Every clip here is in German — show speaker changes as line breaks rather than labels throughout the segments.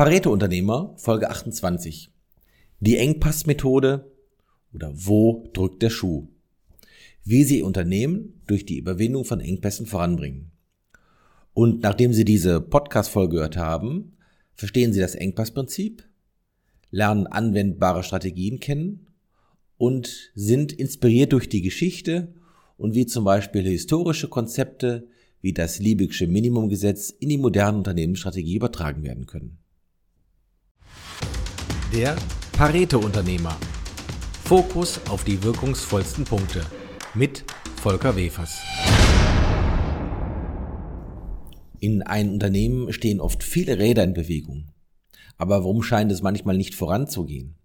Pareto-Unternehmer, Folge 28. Die Engpassmethode oder wo drückt der Schuh? Wie Sie Ihr Unternehmen durch die Überwindung von Engpässen voranbringen. Und nachdem Sie diese Podcast-Folge gehört haben, verstehen Sie das Engpassprinzip, lernen anwendbare Strategien kennen und sind inspiriert durch die Geschichte und wie zum Beispiel historische Konzepte wie das Liebigsche Minimumgesetz in die moderne Unternehmensstrategie übertragen werden können.
Der Pareto-Unternehmer. Fokus auf die wirkungsvollsten Punkte mit Volker Wefers.
In einem Unternehmen stehen oft viele Räder in Bewegung. Aber warum scheint es manchmal nicht voranzugehen?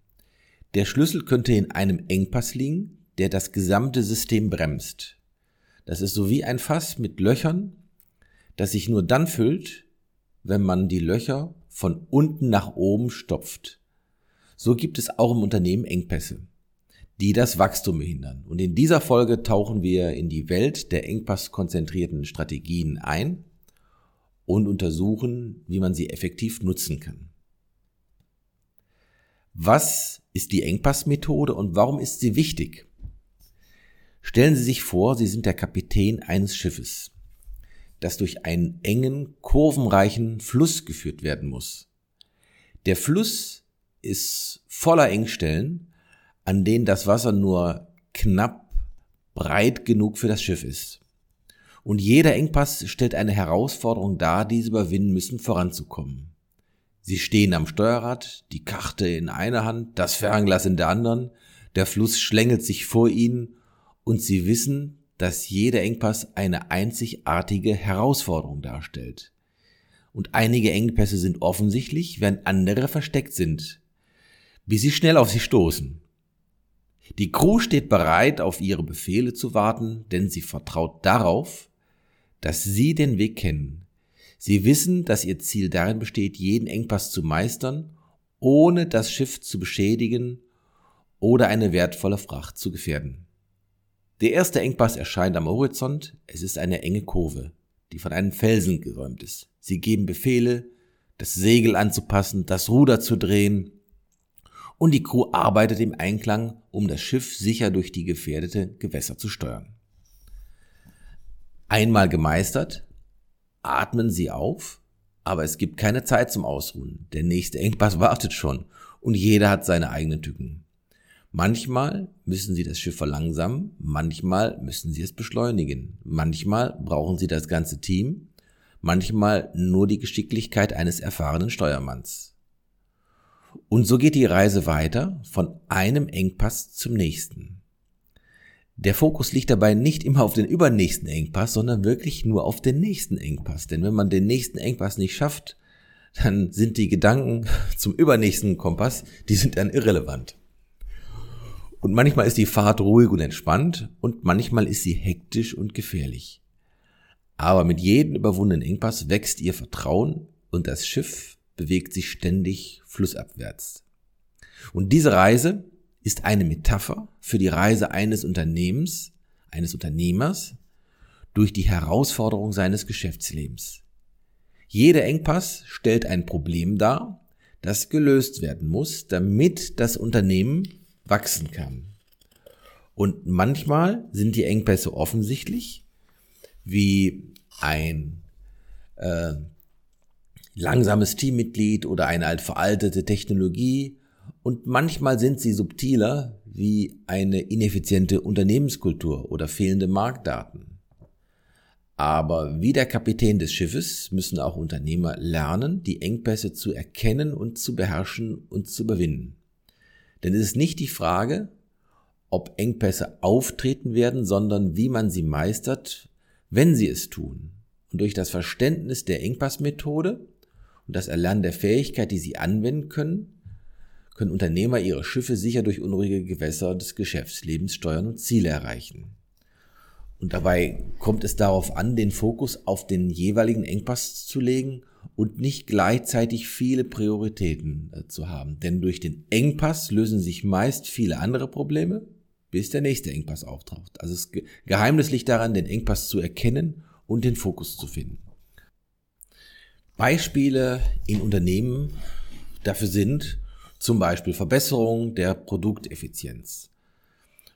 Der Schlüssel könnte in einem Engpass liegen, der das gesamte System bremst. Das ist so wie ein Fass mit Löchern, das sich nur dann füllt, wenn man die Löcher von unten nach oben stopft. So gibt es auch im Unternehmen Engpässe, die das Wachstum behindern. Und in dieser Folge tauchen wir in die Welt der engpasskonzentrierten Strategien ein und untersuchen, wie man sie effektiv nutzen kann. Was ist die Engpassmethode und warum ist sie wichtig? Stellen Sie sich vor, Sie sind der Kapitän eines Schiffes, das durch einen engen, kurvenreichen Fluss geführt werden muss. Der Fluss ist voller Engstellen, an denen das Wasser nur knapp breit genug für das Schiff ist. Und jeder Engpass stellt eine Herausforderung dar, die sie überwinden müssen, voranzukommen. Sie stehen am Steuerrad, die Karte in einer Hand, das Fernglas in der anderen, der Fluss schlängelt sich vor ihnen und sie wissen, dass jeder Engpass eine einzigartige Herausforderung darstellt. Und einige Engpässe sind offensichtlich, während andere versteckt sind, bis sie schnell auf sie stoßen. Die Crew steht bereit, auf ihre Befehle zu warten, denn sie vertraut darauf, dass sie den Weg kennen. Sie wissen, dass ihr Ziel darin besteht, jeden Engpass zu meistern, ohne das Schiff zu beschädigen oder eine wertvolle Fracht zu gefährden. Der erste Engpass erscheint am Horizont. Es ist eine enge Kurve, die von einem Felsen geräumt ist. Sie geben Befehle, das Segel anzupassen, das Ruder zu drehen. Und die Crew arbeitet im Einklang, um das Schiff sicher durch die gefährdete Gewässer zu steuern. Einmal gemeistert, atmen sie auf, aber es gibt keine Zeit zum Ausruhen. Der nächste Engpass wartet schon und jeder hat seine eigenen Tücken. Manchmal müssen Sie das Schiff verlangsamen, manchmal müssen Sie es beschleunigen, manchmal brauchen Sie das ganze Team, manchmal nur die Geschicklichkeit eines erfahrenen Steuermanns. Und so geht die Reise weiter von einem Engpass zum nächsten. Der Fokus liegt dabei nicht immer auf den übernächsten Engpass, sondern wirklich nur auf den nächsten Engpass. Denn wenn man den nächsten Engpass nicht schafft, dann sind die Gedanken zum übernächsten Kompass, die sind dann irrelevant. Und manchmal ist die Fahrt ruhig und entspannt und manchmal ist sie hektisch und gefährlich. Aber mit jedem überwundenen Engpass wächst ihr Vertrauen und das Schiff bewegt sich ständig flussabwärts. Und diese Reise ist eine Metapher für die Reise eines Unternehmens, eines Unternehmers durch die Herausforderung seines Geschäftslebens. Jeder Engpass stellt ein Problem dar, das gelöst werden muss, damit das Unternehmen wachsen kann. Und manchmal sind die Engpässe offensichtlich, wie ein äh, langsames Teammitglied oder eine alt veraltete Technologie. Und manchmal sind sie subtiler, wie eine ineffiziente Unternehmenskultur oder fehlende Marktdaten. Aber wie der Kapitän des Schiffes müssen auch Unternehmer lernen, die Engpässe zu erkennen und zu beherrschen und zu überwinden. Denn es ist nicht die Frage, ob Engpässe auftreten werden, sondern wie man sie meistert, wenn sie es tun. Und durch das Verständnis der Engpassmethode und das Erlernen der Fähigkeit, die sie anwenden können, können Unternehmer ihre Schiffe sicher durch unruhige Gewässer des Geschäftslebens steuern und Ziele erreichen. Und dabei kommt es darauf an, den Fokus auf den jeweiligen Engpass zu legen und nicht gleichzeitig viele Prioritäten äh, zu haben. Denn durch den Engpass lösen sich meist viele andere Probleme, bis der nächste Engpass auftaucht. Also das Geheimnis liegt daran, den Engpass zu erkennen und den Fokus zu finden. Beispiele in Unternehmen dafür sind zum Beispiel Verbesserung der Produkteffizienz.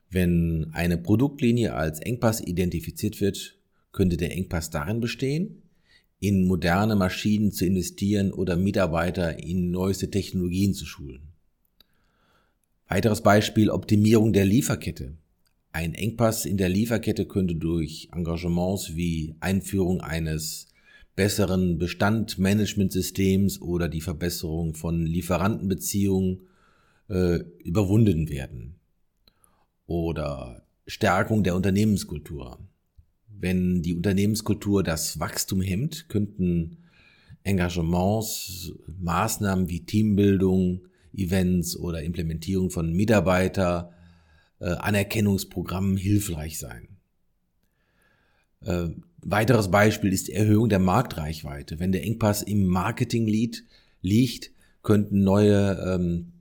Wenn eine Produktlinie als Engpass identifiziert wird, könnte der Engpass darin bestehen, in moderne Maschinen zu investieren oder Mitarbeiter in neueste Technologien zu schulen. Weiteres Beispiel Optimierung der Lieferkette. Ein Engpass in der Lieferkette könnte durch Engagements wie Einführung eines besseren Bestandmanagementsystems oder die Verbesserung von Lieferantenbeziehungen äh, überwunden werden. Oder Stärkung der Unternehmenskultur. Wenn die Unternehmenskultur das Wachstum hemmt, könnten Engagements, Maßnahmen wie Teambildung, Events oder Implementierung von Mitarbeiter, äh, Anerkennungsprogrammen hilfreich sein. Weiteres Beispiel ist die Erhöhung der Marktreichweite. Wenn der Engpass im Marketing-Lead liegt, könnten neue ähm,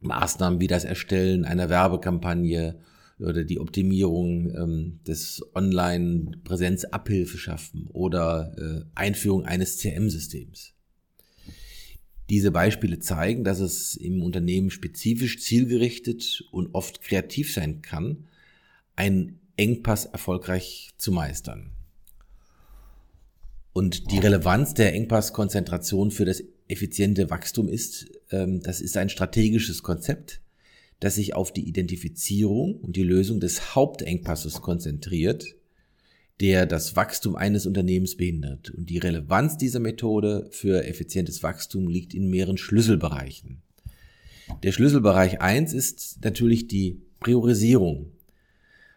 Maßnahmen wie das Erstellen einer Werbekampagne oder die Optimierung ähm, des Online-Präsenzabhilfe schaffen oder äh, Einführung eines CM-Systems. Diese Beispiele zeigen, dass es im Unternehmen spezifisch zielgerichtet und oft kreativ sein kann, einen Engpass erfolgreich zu meistern. Und die Relevanz der Engpasskonzentration für das effiziente Wachstum ist, ähm, das ist ein strategisches Konzept, das sich auf die Identifizierung und die Lösung des Hauptengpasses konzentriert, der das Wachstum eines Unternehmens behindert. Und die Relevanz dieser Methode für effizientes Wachstum liegt in mehreren Schlüsselbereichen. Der Schlüsselbereich eins ist natürlich die Priorisierung.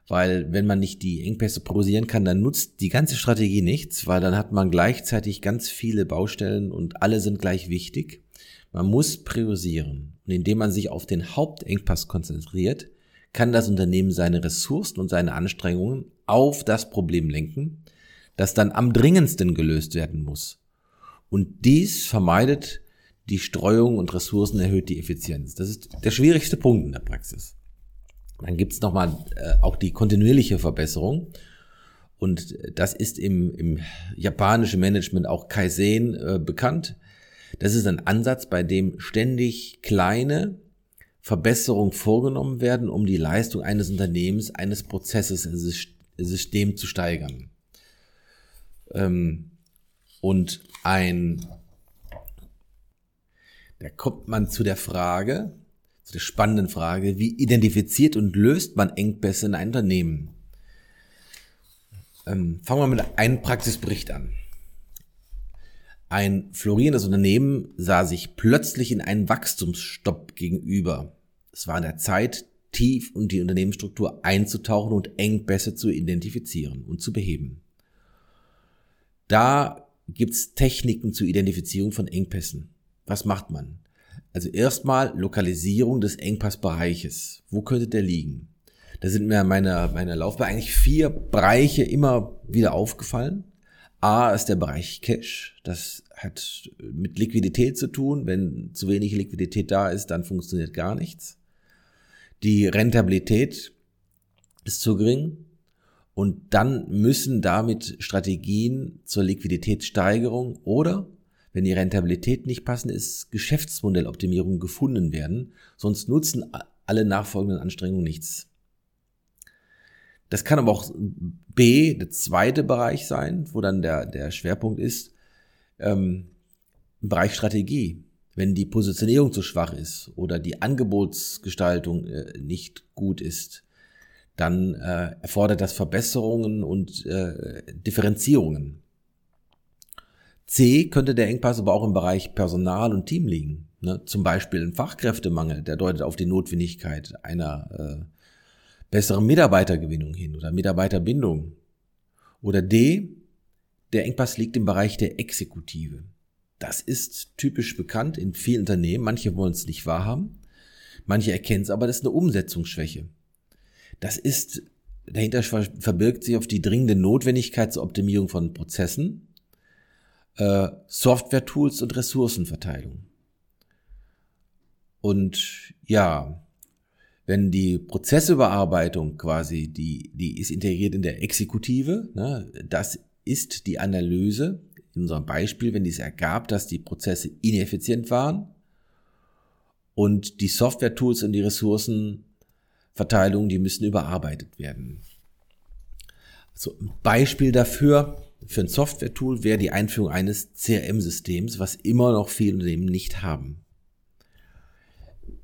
Weil wenn man nicht die Engpässe priorisieren kann, dann nutzt die ganze Strategie nichts, weil dann hat man gleichzeitig ganz viele Baustellen und alle sind gleich wichtig. Man muss priorisieren. Und indem man sich auf den Hauptengpass konzentriert, kann das Unternehmen seine Ressourcen und seine Anstrengungen auf das Problem lenken, das dann am dringendsten gelöst werden muss. Und dies vermeidet die Streuung und Ressourcen erhöht die Effizienz. Das ist der schwierigste Punkt in der Praxis. Dann gibt's nochmal äh, auch die kontinuierliche Verbesserung. Und das ist im, im japanischen Management auch Kaizen äh, bekannt. Das ist ein Ansatz, bei dem ständig kleine Verbesserungen vorgenommen werden, um die Leistung eines Unternehmens, eines Prozesses, eines Systems zu steigern. Ähm, und ein, da kommt man zu der Frage, zu der spannenden Frage, wie identifiziert und löst man Engpässe in einem Unternehmen? Ähm, fangen wir mit einem Praxisbericht an. Ein florierendes Unternehmen sah sich plötzlich in einen Wachstumsstopp gegenüber. Es war an der Zeit, tief in die Unternehmensstruktur einzutauchen und Engpässe zu identifizieren und zu beheben. Da gibt's Techniken zur Identifizierung von Engpässen. Was macht man? Also erstmal Lokalisierung des Engpassbereiches. Wo könnte der liegen? Da sind mir meiner meiner Laufbahn eigentlich vier Bereiche immer wieder aufgefallen. A ist der Bereich Cash. Das hat mit Liquidität zu tun. Wenn zu wenig Liquidität da ist, dann funktioniert gar nichts. Die Rentabilität ist zu gering. Und dann müssen damit Strategien zur Liquiditätssteigerung oder, wenn die Rentabilität nicht passend ist, Geschäftsmodelloptimierung gefunden werden. Sonst nutzen alle nachfolgenden Anstrengungen nichts. Das kann aber auch B, der zweite Bereich sein, wo dann der, der Schwerpunkt ist, ähm, im Bereich Strategie. Wenn die Positionierung zu schwach ist oder die Angebotsgestaltung äh, nicht gut ist, dann äh, erfordert das Verbesserungen und äh, Differenzierungen. C könnte der Engpass aber auch im Bereich Personal und Team liegen. Ne? Zum Beispiel ein Fachkräftemangel, der deutet auf die Notwendigkeit einer äh, bessere Mitarbeitergewinnung hin oder Mitarbeiterbindung. Oder D, der Engpass liegt im Bereich der Exekutive. Das ist typisch bekannt in vielen Unternehmen. Manche wollen es nicht wahrhaben. Manche erkennen es aber, das ist eine Umsetzungsschwäche. Das ist, dahinter verbirgt sich auf die dringende Notwendigkeit zur Optimierung von Prozessen, äh, Software-Tools und Ressourcenverteilung. Und ja, wenn die Prozessüberarbeitung quasi, die, die ist integriert in der Exekutive, ne, das ist die Analyse, in unserem Beispiel, wenn dies ergab, dass die Prozesse ineffizient waren Und die Software-Tools und die Ressourcenverteilung, die müssen überarbeitet werden. So, ein Beispiel dafür, für ein Software-Tool wäre die Einführung eines CRM-Systems, was immer noch viele Unternehmen nicht haben.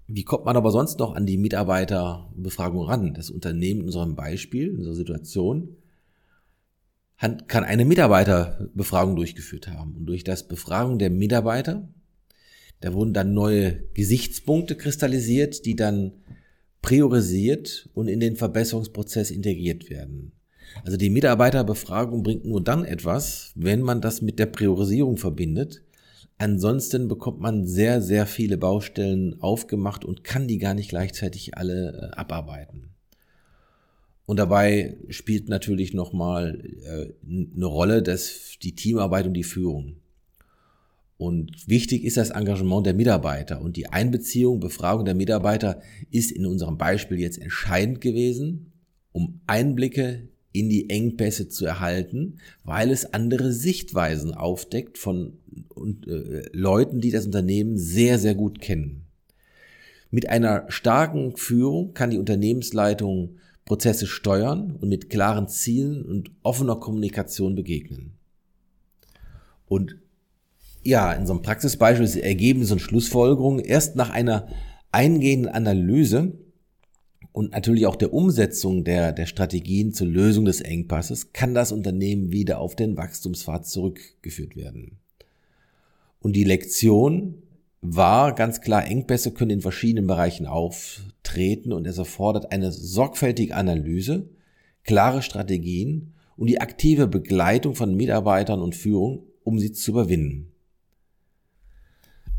Wie kommt man aber sonst noch an die Mitarbeiterbefragung ran? Das Unternehmen in unserem Beispiel, in unserer Situation, kann eine Mitarbeiterbefragung durchgeführt haben. Und durch das Befragung der Mitarbeiter, da wurden dann neue Gesichtspunkte kristallisiert, die dann priorisiert und in den Verbesserungsprozess integriert werden. Also die Mitarbeiterbefragung bringt nur dann etwas, wenn man das mit der Priorisierung verbindet. Ansonsten bekommt man sehr, sehr viele Baustellen aufgemacht und kann die gar nicht gleichzeitig alle äh, abarbeiten. Und dabei spielt natürlich nochmal äh, eine Rolle dass die Teamarbeit und die Führung. Und wichtig ist das Engagement der Mitarbeiter und die Einbeziehung, Befragung der Mitarbeiter ist in unserem Beispiel jetzt entscheidend gewesen, um Einblicke in die Engpässe zu erhalten, weil es andere Sichtweisen aufdeckt von äh, Leuten, die das Unternehmen sehr, sehr gut kennen. Mit einer starken Führung kann die Unternehmensleitung Prozesse steuern und mit klaren Zielen und offener Kommunikation begegnen. Und ja, in so einem Praxisbeispiel ergeben so eine Schlussfolgerung erst nach einer eingehenden Analyse und natürlich auch der Umsetzung der, der Strategien zur Lösung des Engpasses kann das Unternehmen wieder auf den Wachstumspfad zurückgeführt werden. Und die Lektion war ganz klar, Engpässe können in verschiedenen Bereichen auftreten und es erfordert eine sorgfältige Analyse, klare Strategien und die aktive Begleitung von Mitarbeitern und Führung, um sie zu überwinden.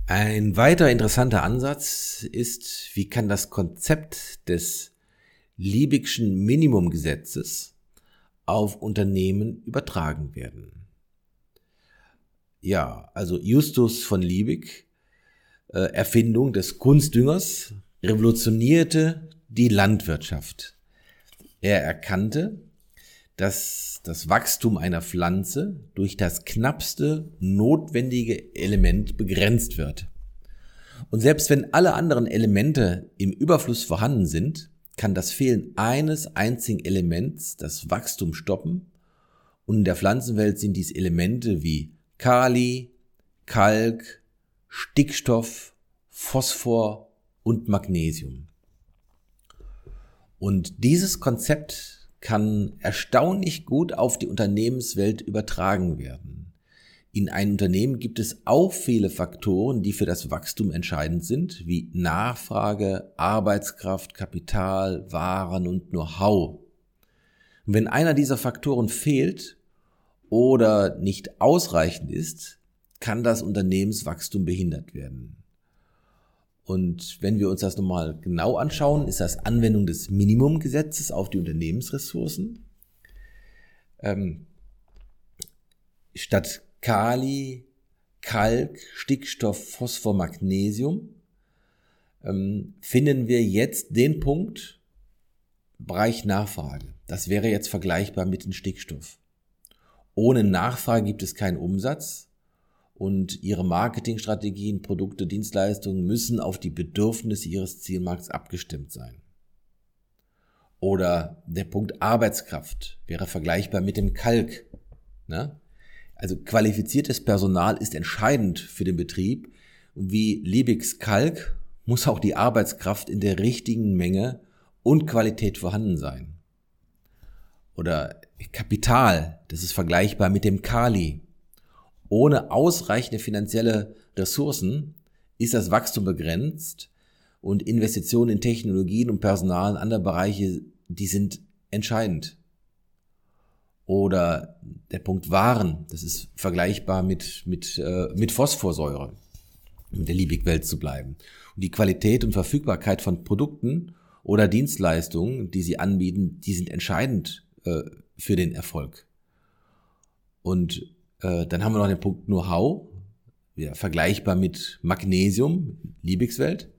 Ein weiter interessanter Ansatz ist, wie kann das Konzept des Liebigschen Minimumgesetzes auf Unternehmen übertragen werden. Ja, also Justus von Liebig, äh, Erfindung des Kunstdüngers, revolutionierte die Landwirtschaft. Er erkannte, dass das Wachstum einer Pflanze durch das knappste notwendige Element begrenzt wird. Und selbst wenn alle anderen Elemente im Überfluss vorhanden sind, kann das Fehlen eines einzigen Elements das Wachstum stoppen. Und in der Pflanzenwelt sind dies Elemente wie Kali, Kalk, Stickstoff, Phosphor und Magnesium. Und dieses Konzept kann erstaunlich gut auf die Unternehmenswelt übertragen werden. In einem Unternehmen gibt es auch viele Faktoren, die für das Wachstum entscheidend sind, wie Nachfrage, Arbeitskraft, Kapital, Waren und Know-how. wenn einer dieser Faktoren fehlt oder nicht ausreichend ist, kann das Unternehmenswachstum behindert werden. Und wenn wir uns das nochmal genau anschauen, ist das Anwendung des Minimumgesetzes auf die Unternehmensressourcen. Ähm, statt Kali, Kalk, Stickstoff, Phosphor, Magnesium ähm, finden wir jetzt den Punkt Bereich Nachfrage. Das wäre jetzt vergleichbar mit dem Stickstoff. Ohne Nachfrage gibt es keinen Umsatz und ihre Marketingstrategien, Produkte, Dienstleistungen müssen auf die Bedürfnisse ihres Zielmarkts abgestimmt sein. Oder der Punkt Arbeitskraft wäre vergleichbar mit dem Kalk. Ne? Also qualifiziertes Personal ist entscheidend für den Betrieb. Und wie Liebigs Kalk muss auch die Arbeitskraft in der richtigen Menge und Qualität vorhanden sein. Oder Kapital, das ist vergleichbar mit dem Kali. Ohne ausreichende finanzielle Ressourcen ist das Wachstum begrenzt und Investitionen in Technologien und Personal und andere Bereiche, die sind entscheidend. Oder der Punkt Waren, das ist vergleichbar mit, mit, äh, mit Phosphorsäure, um der Liebig-Welt zu bleiben. Und die Qualität und Verfügbarkeit von Produkten oder Dienstleistungen, die sie anbieten, die sind entscheidend äh, für den Erfolg. Und äh, dann haben wir noch den Punkt Know-how, ja, vergleichbar mit Magnesium, Liebigswelt.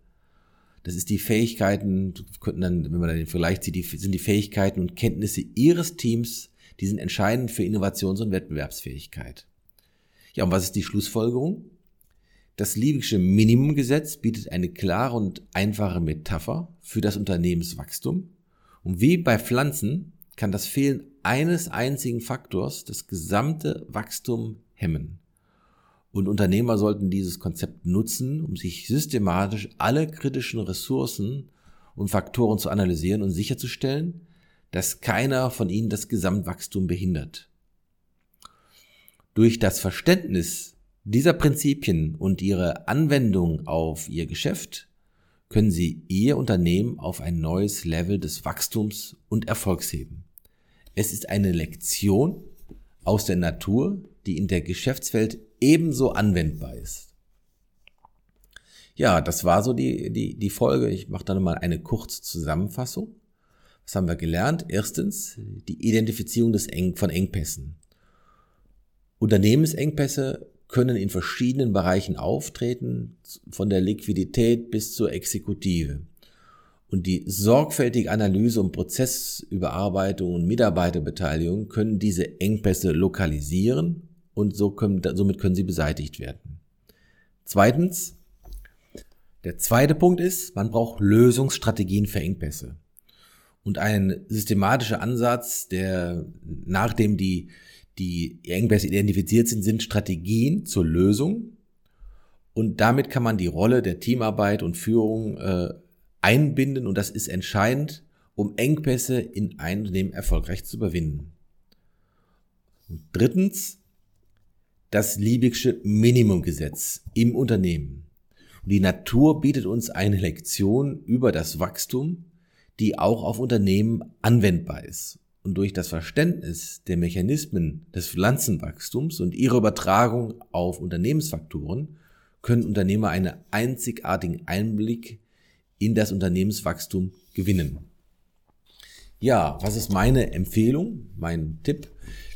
Das ist die Fähigkeiten, könnten dann, wenn man den Vergleich zieht, die, sind die Fähigkeiten und Kenntnisse Ihres Teams, die sind entscheidend für Innovations- und Wettbewerbsfähigkeit. Ja, und was ist die Schlussfolgerung? Das Liebig'sche Minimumgesetz bietet eine klare und einfache Metapher für das Unternehmenswachstum. Und wie bei Pflanzen kann das Fehlen eines einzigen Faktors das gesamte Wachstum hemmen. Und Unternehmer sollten dieses Konzept nutzen, um sich systematisch alle kritischen Ressourcen und Faktoren zu analysieren und sicherzustellen, dass keiner von ihnen das Gesamtwachstum behindert. Durch das Verständnis dieser Prinzipien und ihre Anwendung auf Ihr Geschäft können Sie Ihr Unternehmen auf ein neues Level des Wachstums und Erfolgs heben. Es ist eine Lektion aus der Natur, die in der Geschäftswelt ebenso anwendbar ist. Ja, das war so die, die, die Folge. Ich mache da nochmal eine kurze Zusammenfassung. Was haben wir gelernt? Erstens, die Identifizierung des Eng von Engpässen. Unternehmensengpässe können in verschiedenen Bereichen auftreten, von der Liquidität bis zur Exekutive. Und die sorgfältige Analyse und Prozessüberarbeitung und Mitarbeiterbeteiligung können diese Engpässe lokalisieren und so können, somit können sie beseitigt werden. Zweitens, der zweite Punkt ist, man braucht Lösungsstrategien für Engpässe. Und ein systematischer Ansatz, der nachdem die die Engpässe identifiziert sind, sind Strategien zur Lösung. Und damit kann man die Rolle der Teamarbeit und Führung äh, einbinden und das ist entscheidend, um Engpässe in einem Unternehmen erfolgreich zu überwinden. Und drittens, das Liebig'sche Minimumgesetz im Unternehmen. Und die Natur bietet uns eine Lektion über das Wachstum, die auch auf Unternehmen anwendbar ist und durch das Verständnis der Mechanismen des Pflanzenwachstums und ihre Übertragung auf Unternehmensfaktoren können Unternehmer einen einzigartigen Einblick in das Unternehmenswachstum gewinnen. Ja, was ist meine Empfehlung, mein Tipp?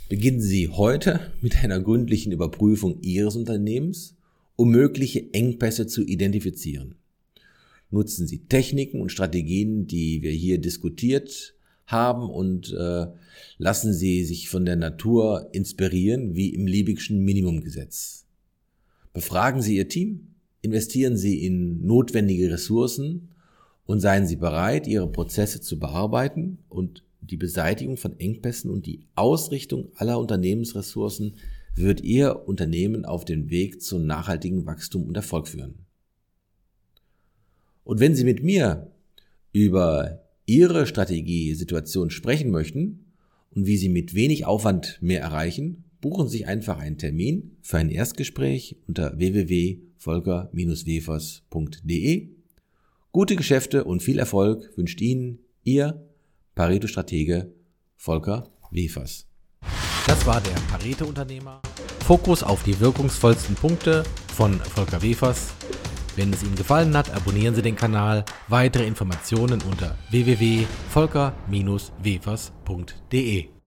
Beginnen Sie heute mit einer gründlichen Überprüfung Ihres Unternehmens, um mögliche Engpässe zu identifizieren. Nutzen Sie Techniken und Strategien, die wir hier diskutiert haben und äh, lassen Sie sich von der Natur inspirieren, wie im Liebig'schen Minimumgesetz. Befragen Sie Ihr Team, investieren Sie in notwendige Ressourcen und seien Sie bereit, Ihre Prozesse zu bearbeiten und die Beseitigung von Engpässen und die Ausrichtung aller Unternehmensressourcen wird Ihr Unternehmen auf den Weg zu nachhaltigem Wachstum und Erfolg führen. Und wenn Sie mit mir über Ihre Strategie-Situation sprechen möchten und wie Sie mit wenig Aufwand mehr erreichen, buchen Sie sich einfach einen Termin für ein Erstgespräch unter www.volker-wefers.de. Gute Geschäfte und viel Erfolg wünscht Ihnen Ihr Pareto-Stratege Volker Wefers.
Das war der Pareto-Unternehmer. Fokus auf die wirkungsvollsten Punkte von Volker Wefers wenn es Ihnen gefallen hat, abonnieren Sie den Kanal. Weitere Informationen unter www.volker-wefers.de